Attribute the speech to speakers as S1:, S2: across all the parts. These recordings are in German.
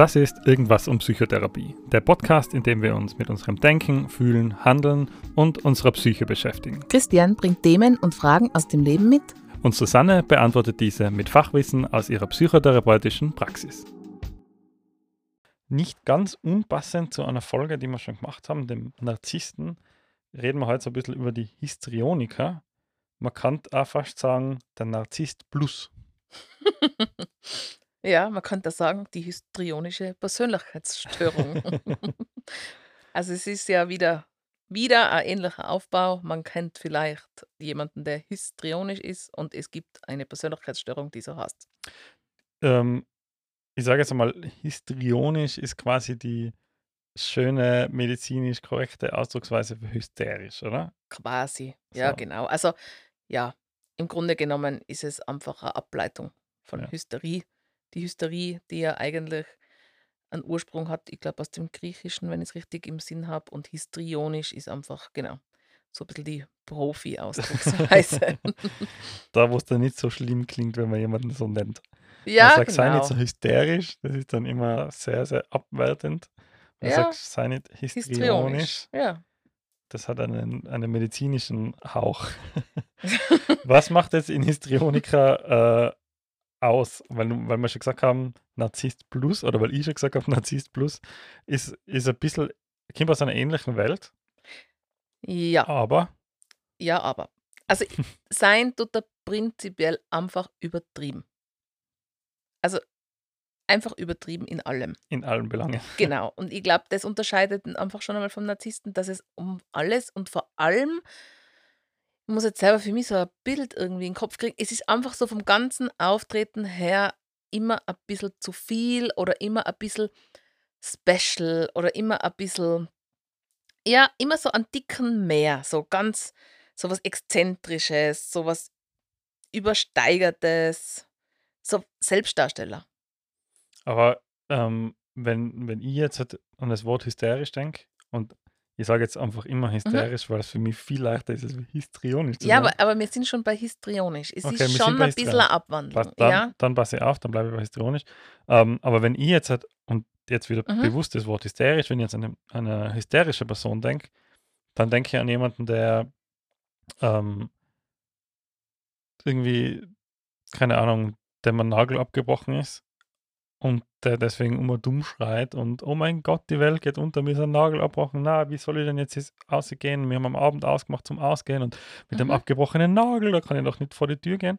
S1: Das ist Irgendwas um Psychotherapie, der Podcast, in dem wir uns mit unserem Denken, Fühlen, Handeln und unserer Psyche beschäftigen.
S2: Christian bringt Themen und Fragen aus dem Leben mit.
S1: Und Susanne beantwortet diese mit Fachwissen aus ihrer psychotherapeutischen Praxis. Nicht ganz unpassend zu einer Folge, die wir schon gemacht haben, dem Narzissten, reden wir heute so ein bisschen über die Histrioniker. Man kann auch fast sagen, der Narzisst plus.
S2: Ja, man könnte sagen, die histrionische Persönlichkeitsstörung. Also, es ist ja wieder wieder ein ähnlicher Aufbau. Man kennt vielleicht jemanden, der histrionisch ist und es gibt eine Persönlichkeitsstörung, die so heißt.
S1: Ähm, ich sage jetzt einmal, histrionisch ist quasi die schöne, medizinisch korrekte Ausdrucksweise für hysterisch, oder?
S2: Quasi, ja,
S1: So,
S2: genau. Also, ja, im Grunde genommen ist es einfach eine Ableitung von
S1: ja.
S2: Hysterie. Die Hysterie, die ja eigentlich einen Ursprung hat, ich glaube, aus dem Griechischen, wenn ich es richtig im Sinn habe. Und histrionisch ist einfach, genau, so ein bisschen die Profi-Ausdrucksweise.
S1: Da, wo es dann nicht so schlimm klingt, wenn man jemanden so nennt. Man
S2: Ja,
S1: sagt, sei nicht so
S2: genau.
S1: hysterisch, das ist dann immer sehr, sehr abwertend. Man
S2: Ja,
S1: sagt, sei nicht histrionisch,
S2: histrionisch. Ja.
S1: das hat einen, einen medizinischen Hauch. Was macht jetzt in Histrioniker äh, aus? Weil, weil wir schon gesagt haben, Narzisst Plus, oder weil ich schon gesagt habe, Narzisst Plus, ist, ist ein bisschen, kommt aus einer ähnlichen Welt,
S2: Ja,
S1: aber
S2: ja, aber. Also, sein tut er prinzipiell einfach übertrieben. Also, einfach übertrieben in allem.
S1: in allen Belangen.
S2: Genau. Und ich glaube, das unterscheidet ihn einfach schon einmal vom Narzissten, dass es um alles und vor allem, muss jetzt selber für mich so ein Bild irgendwie in den Kopf kriegen, es ist einfach so vom ganzen Auftreten her immer ein bisschen zu viel oder immer ein bisschen special oder immer ein bisschen, ja, immer so einen dicken mehr, so ganz, so was Exzentrisches, so was Übersteigertes, so Selbstdarsteller.
S1: Aber ähm, wenn, wenn ich jetzt halt an das Wort hysterisch denke, und ich sage jetzt einfach immer
S2: Mhm.
S1: hysterisch, weil es für mich viel leichter ist, als histrionisch zu
S2: Ja,
S1: sagen.
S2: aber, aber wir sind schon bei histrionisch. Es
S1: Okay,
S2: ist schon ein bisschen eine Abwandlung.
S1: Passt, dann,
S2: Ja,
S1: dann passe ich auf, dann bleibe ich bei histrionisch. Ähm, aber wenn ich jetzt halt, und jetzt wieder
S2: mhm.
S1: bewusst das Wort hysterisch, wenn ich jetzt an eine, eine hysterische Person denke, dann denke ich an jemanden, der ähm, irgendwie, keine Ahnung, der mal Nagel abgebrochen ist und der deswegen immer dumm schreit und oh mein Gott, die Welt geht unter, mir ist ein Nagel abgebrochen. Na, wie soll ich denn jetzt ausgehen? Wir haben am Abend ausgemacht zum Ausgehen und mit dem
S2: Mhm.
S1: abgebrochenen Nagel, da kann ich doch nicht vor die Tür gehen.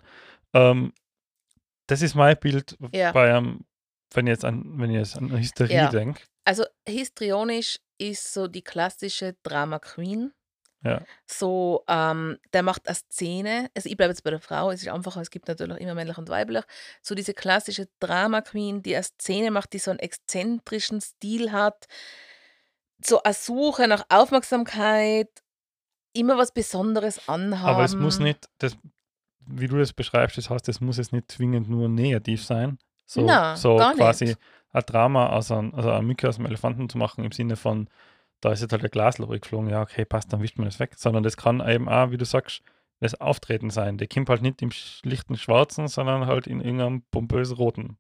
S1: Ähm, das ist mein Bild
S2: Ja,
S1: bei einem, wenn ich jetzt an, wenn ich jetzt an Hysterie
S2: ja.
S1: denke.
S2: Also histrionisch ist so die klassische Drama Queen.
S1: Ja.
S2: So, ähm, der macht eine Szene. Also ich bleibe jetzt bei der Frau, es ist einfacher, es gibt natürlich immer männlich und weiblich. So diese klassische Drama Queen, die eine Szene macht, die so einen exzentrischen Stil hat, so eine Suche nach Aufmerksamkeit, immer was Besonderes
S1: Aber es muss
S2: anhaben.
S1: nicht, das, wie du das beschreibst, das heißt, es muss jetzt nicht zwingend nur negativ sein. So,
S2: Na,
S1: so
S2: gar
S1: quasi
S2: nicht.
S1: ein Drama aus einem, also eine Mücke aus dem Elefanten zu machen, im Sinne von, da ist jetzt halt der Glasloch geflogen, ja, okay, passt, dann wischt man das weg. Sondern das kann eben auch, wie du sagst, das Auftreten sein. Der kommt halt nicht im schlichten Schwarzen, sondern halt in irgendeinem pompös Roten.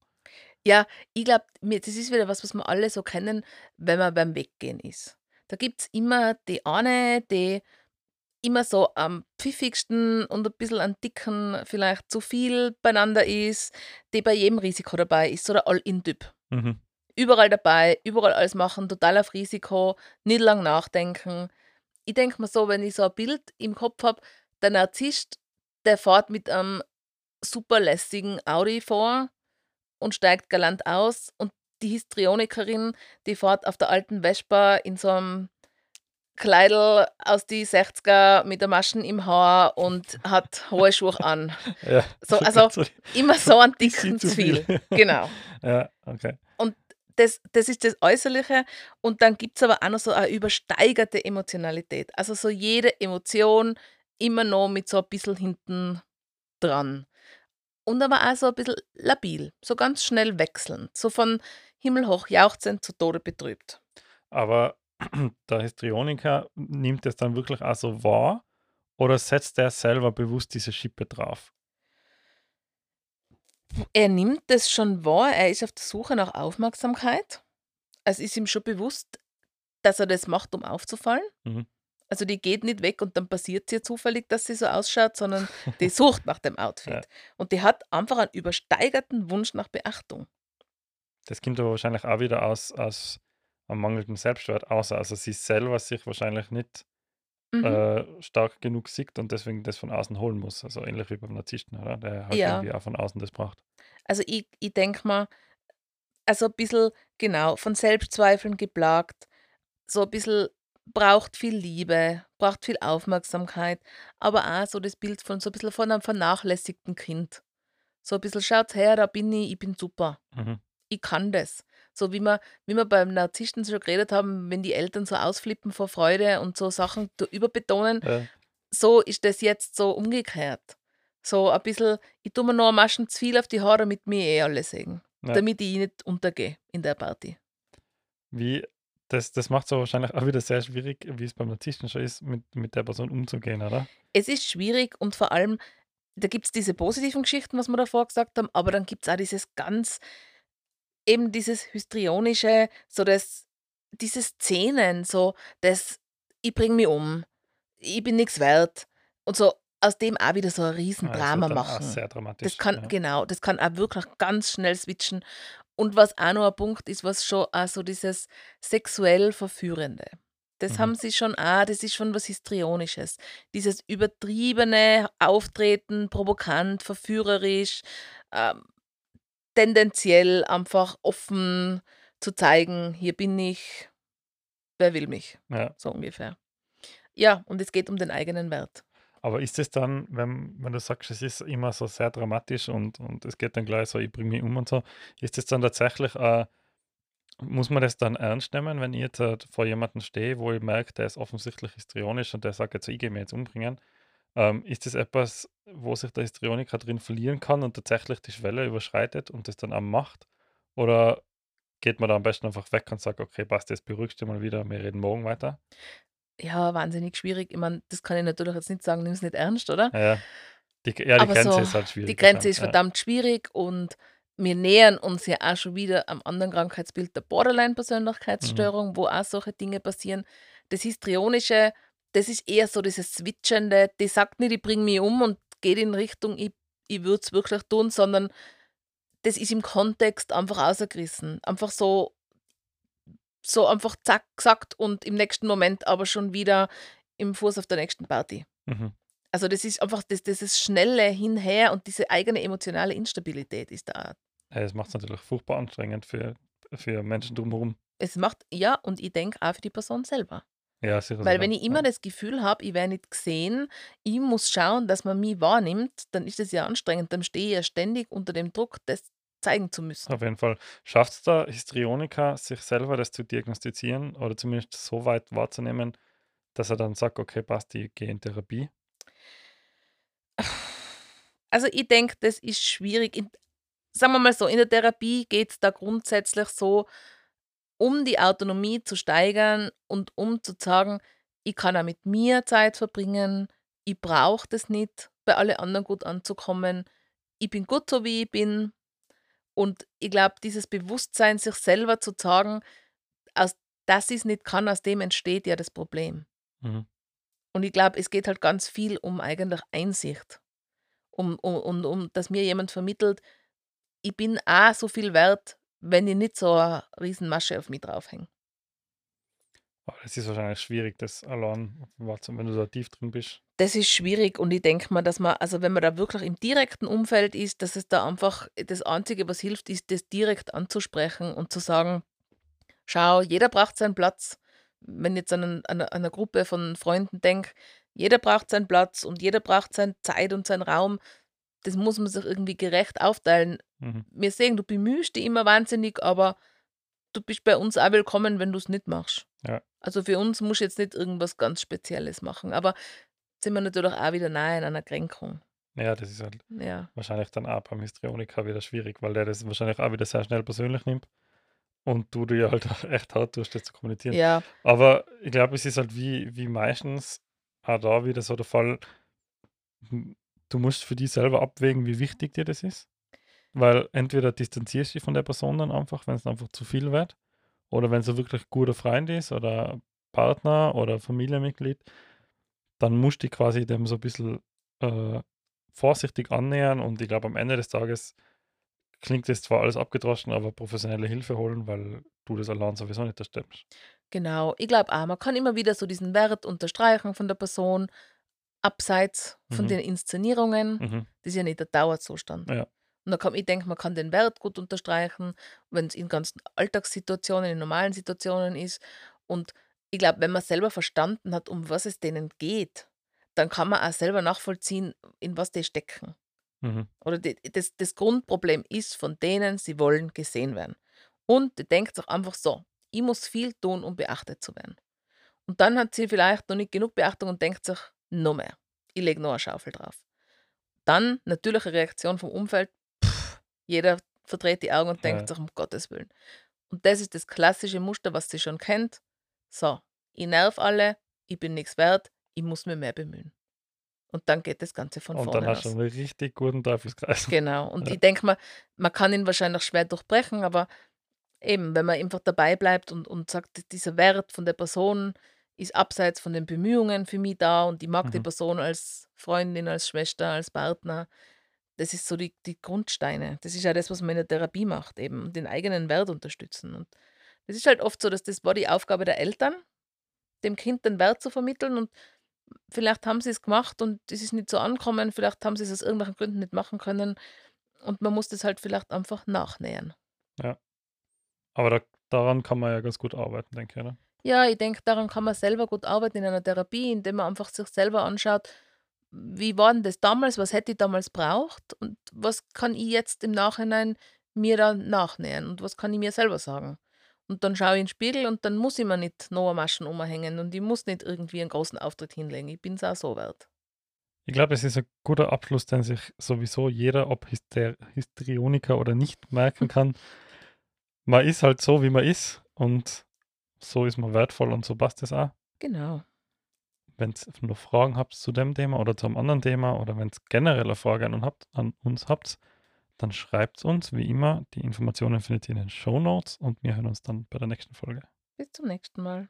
S2: Ja, ich glaube, das ist wieder was, was wir alle so kennen, wenn man beim Weggehen ist. Da gibt es immer die eine, die immer so am pfiffigsten und ein bisschen an dicken vielleicht zu viel beieinander ist, die bei jedem Risiko dabei ist, so der All-In-Typ.
S1: Mhm.
S2: Überall dabei, überall alles machen, total auf Risiko, nicht lang nachdenken. Ich denke mir so, wenn ich so ein Bild im Kopf habe, der Narzisst, der fährt mit einem super lässigen Audi vor und steigt galant aus und die Histrionikerin, die fährt auf der alten Vespa in so einem Kleidel aus die 60er mit der Maschen im Haar und hat hohe Schuhe an.
S1: Ja,
S2: So,
S1: so
S2: also immer so ein dicken
S1: zu viel.
S2: Genau.
S1: ja, okay.
S2: Und das, das ist das Äußerliche. Und dann gibt es aber auch noch so eine übersteigerte Emotionalität. Also so jede Emotion immer noch mit so ein bisschen hinten dran. Und aber auch so ein bisschen labil, so ganz schnell wechselnd. So von himmelhoch jauchzend zu Tode betrübt.
S1: Aber der Histrioniker nimmt das dann wirklich auch so wahr oder setzt er selber bewusst diese Schippe drauf?
S2: Er nimmt das schon wahr, er ist auf der Suche nach Aufmerksamkeit. Es ist ihm schon bewusst, dass er das macht, um aufzufallen.
S1: Mhm.
S2: Also die geht nicht weg und dann passiert sie zufällig, dass sie so ausschaut, sondern die sucht nach dem Outfit.
S1: Ja.
S2: Und die hat einfach einen übersteigerten Wunsch nach Beachtung.
S1: Das kommt aber wahrscheinlich auch wieder aus, aus einem mangelnden Selbstwert aus. Also sie selber sich wahrscheinlich nicht
S2: Mhm.
S1: äh, stark genug sieht und deswegen das von außen holen muss. Also ähnlich wie beim Narzissten, oder? Der halt
S2: Ja.
S1: irgendwie auch von außen das braucht.
S2: Also ich, ich denke mal, also ein bisschen, genau, von Selbstzweifeln geplagt, so ein bisschen braucht viel Liebe, braucht viel Aufmerksamkeit, aber auch so das Bild von so ein bisschen von einem vernachlässigten Kind. So ein bisschen, schaut her, da bin ich, ich bin super.
S1: Mhm.
S2: Ich kann das. So wie wir, wie wir beim Narzissten schon geredet haben, wenn die Eltern so ausflippen vor Freude und so Sachen überbetonen,
S1: Ja.
S2: so ist das jetzt so umgekehrt. So ein bisschen, ich tue mir noch Maschen zu viel auf die Haare, damit mir eh alle sehen.
S1: Ja.
S2: Damit ich nicht untergehe in der Party.
S1: Wie, das, das macht es wahrscheinlich auch wieder sehr schwierig, wie es beim Narzissten schon ist, mit, mit der Person umzugehen, oder?
S2: Es ist schwierig und vor allem, da gibt es diese positiven Geschichten, was wir davor gesagt haben, aber dann gibt es auch dieses ganz, eben dieses Histrionische, so das, diese Szenen, so das, ich bringe mich um, ich bin nichts wert und so aus dem auch wieder so ein
S1: Ah, das
S2: Riesendrama
S1: auch
S2: machen.
S1: sehr
S2: Das
S1: dramatisch.
S2: kann,
S1: Ja.
S2: genau, das kann auch wirklich ganz schnell switchen. Und was auch noch ein Punkt ist, was schon auch so dieses sexuell Verführende. Das
S1: Mhm.
S2: haben sie schon auch, das ist schon was Histrionisches. Dieses übertriebene Auftreten, provokant, verführerisch, ähm, tendenziell einfach offen zu zeigen, hier bin ich, wer will mich,
S1: Ja.
S2: so ungefähr. Ja, und es geht um den eigenen Wert.
S1: Aber ist es dann, wenn, wenn du sagst, es ist immer so sehr dramatisch und, und es geht dann gleich so, ich bringe mich um und so, ist es dann tatsächlich, äh, muss man das dann ernst nehmen, wenn ich jetzt äh, vor jemandem stehe, wo ich merke, der ist offensichtlich histrionisch und der sagt jetzt, ich gehe mich jetzt umbringen? Ähm, ist das etwas, wo sich der Histrioniker drin verlieren kann und tatsächlich die Schwelle überschreitet und das dann auch macht? Oder geht man da am besten einfach weg und sagt, okay, passt, jetzt beruhigst du mal wieder, wir reden morgen weiter?
S2: Ja, wahnsinnig schwierig. Ich meine, das kann ich natürlich jetzt nicht sagen, nimm es nicht ernst, oder?
S1: Ja, ja. Die, ja, die Grenze
S2: so,
S1: ist halt
S2: die
S1: schwierig.
S2: Grenze
S1: verdammt,
S2: ist
S1: ja.
S2: verdammt schwierig und wir nähern uns ja auch schon wieder am anderen Krankheitsbild der
S1: Mhm.
S2: Borderline-Persönlichkeitsstörung, wo auch solche Dinge passieren. Das Histrionische, das ist eher so dieses Switchende, die sagt nicht, ich bringe mich um und geht in Richtung, ich, ich würde es wirklich tun, sondern das ist im Kontext einfach ausgerissen. Einfach so, so einfach zack gesagt und im nächsten Moment aber schon wieder im Fuß auf der nächsten Party.
S1: Mhm.
S2: Also das ist einfach das, dieses schnelle Hinher und diese eigene emotionale Instabilität ist da.
S1: Ja, das macht es natürlich furchtbar anstrengend für, für Menschen drumherum.
S2: Es macht, ja, und ich denke auch für die Person selber.
S1: Ja, sicher
S2: Weil wenn ich immer
S1: Ja.
S2: das Gefühl habe, ich werde nicht gesehen, ich muss schauen, dass man mich wahrnimmt, dann ist das ja anstrengend. Dann stehe ich ja ständig unter dem Druck, das zeigen zu müssen.
S1: Auf jeden Fall. Schafft es der Histrioniker, sich selber das zu diagnostizieren oder zumindest so weit wahrzunehmen, dass er dann sagt, okay, passt, ich gehe in Therapie?
S2: Also ich denke, das ist schwierig. In, sagen wir mal so, in der Therapie geht es da grundsätzlich so, um die Autonomie zu steigern und um zu sagen, ich kann auch mit mir Zeit verbringen, ich brauche das nicht, bei alle anderen gut anzukommen, ich bin gut so, wie ich bin. Und ich glaube, dieses Bewusstsein, sich selber zu sagen, aus, dass ich es nicht kann, aus dem entsteht ja das Problem.
S1: Mhm.
S2: Und ich glaube, es geht halt ganz viel um eigentlich Einsicht. Um, um, um, um, dass mir jemand vermittelt, ich bin auch so viel wert, wenn ich nicht so eine Riesenmasche auf mich draufhänge.
S1: Aber es ist wahrscheinlich schwierig, das allein wenn du da tief drin bist.
S2: Das ist schwierig und ich denke mal, dass man, also wenn man da wirklich im direkten Umfeld ist, dass es da einfach das Einzige, was hilft, ist, das direkt anzusprechen und zu sagen, schau, jeder braucht seinen Platz. Wenn ich jetzt an, einen- an, eine- an eine Gruppe von Freunden denke, jeder braucht seinen Platz und jeder braucht seine Zeit und seinen Raum. Das muss man sich irgendwie gerecht aufteilen.
S1: Mhm.
S2: Wir sehen, du bemühst dich immer wahnsinnig, aber du bist bei uns auch willkommen, wenn du es nicht machst.
S1: Ja.
S2: Also für uns musst du jetzt nicht irgendwas ganz Spezielles machen. Aber sind wir natürlich auch wieder nahe an einer Kränkung.
S1: Ja, das ist halt
S2: Ja.
S1: wahrscheinlich dann auch beim Histrioniker wieder schwierig, weil der das wahrscheinlich auch wieder sehr schnell persönlich nimmt und du dir halt auch echt hart tust, das zu kommunizieren.
S2: Ja,
S1: Aber ich glaube, es ist halt wie, wie meistens auch da wieder so der Fall, du musst für dich selber abwägen, wie wichtig dir das ist. Weil entweder distanzierst du dich von der Person dann einfach, wenn es einfach zu viel wird, oder wenn es wirklich guter Freund ist oder Partner oder Familienmitglied, dann musst du dich quasi dem so ein bisschen äh, vorsichtig annähern und ich glaube, am Ende des Tages klingt das zwar alles abgedroschen, aber professionelle Hilfe holen, weil du das allein sowieso nicht erstimmst.
S2: Genau, ich glaube auch, man kann immer wieder so diesen Wert unterstreichen von der Person, abseits von
S1: Mhm.
S2: den Inszenierungen.
S1: Mhm.
S2: Das ist ja nicht der Dauerzustand.
S1: Ja.
S2: Und da kann, ich denke, man kann den Wert gut unterstreichen, wenn es in ganzen Alltagssituationen, in normalen Situationen ist. Und ich glaube, wenn man selber verstanden hat, um was es denen geht, dann kann man auch selber nachvollziehen, in was die stecken.
S1: Mhm.
S2: Oder die, das, das Grundproblem ist von denen, sie wollen gesehen werden. Und die denkt sich einfach so, ich muss viel tun, um beachtet zu werden. Und dann hat sie vielleicht noch nicht genug Beachtung und denkt sich, noch mehr. Ich lege noch eine Schaufel drauf. Dann natürliche Reaktion vom Umfeld, pff, jeder verdreht die Augen und denkt
S1: Ja.
S2: sich, um Gottes Willen. Und das ist das klassische Muster, was sie schon kennt. So, ich nerv alle, ich bin nichts wert, ich muss mir mehr bemühen. Und dann geht das Ganze von
S1: Und
S2: vorne
S1: dann hast du einen richtig guten Teufelskreis.
S2: Genau. Und
S1: Ja.
S2: ich denke mal, man kann ihn wahrscheinlich schwer durchbrechen, aber eben, wenn man einfach dabei bleibt und, und sagt, dieser Wert von der Person ist abseits von den Bemühungen für mich da und ich mag die
S1: Mhm.
S2: Person als Freundin, als Schwester, als Partner. Das ist so die, die Grundsteine. Das ist ja das, was man in der Therapie macht, eben den eigenen Wert unterstützen. Und das ist halt oft so, dass das war die Aufgabe der Eltern, dem Kind den Wert zu vermitteln und vielleicht haben sie es gemacht und es ist nicht so angekommen, vielleicht haben sie es aus irgendwelchen Gründen nicht machen können und man muss das halt vielleicht einfach nachnähern.
S1: Aber da, daran kann man ja ganz gut arbeiten, denke ich. Oder?
S2: Ja, ich denke, daran kann man selber gut arbeiten in einer Therapie, indem man einfach sich selber anschaut, wie war denn das damals, was hätte ich damals braucht und was kann ich jetzt im Nachhinein mir da nachnähern und was kann ich mir selber sagen. Und dann schaue ich in den Spiegel und dann muss ich mir nicht noch Maschen umhängen und ich muss nicht irgendwie einen großen Auftritt hinlegen. Ich bin es auch so wert.
S1: Ich glaube, es ist ein guter Abschluss, den sich sowieso jeder, ob Hyster Histrioniker oder nicht, merken kann. Man ist halt so, wie man ist und so ist man wertvoll und so passt es auch.
S2: Genau.
S1: Wenn ihr noch Fragen habt zu dem Thema oder zu einem anderen Thema oder wenn ihr generell eine Frage an, habt, an uns habt, dann schreibt uns wie immer. Die Informationen findet ihr in den Show Notes und wir hören uns dann bei der nächsten Folge.
S2: Bis zum nächsten Mal.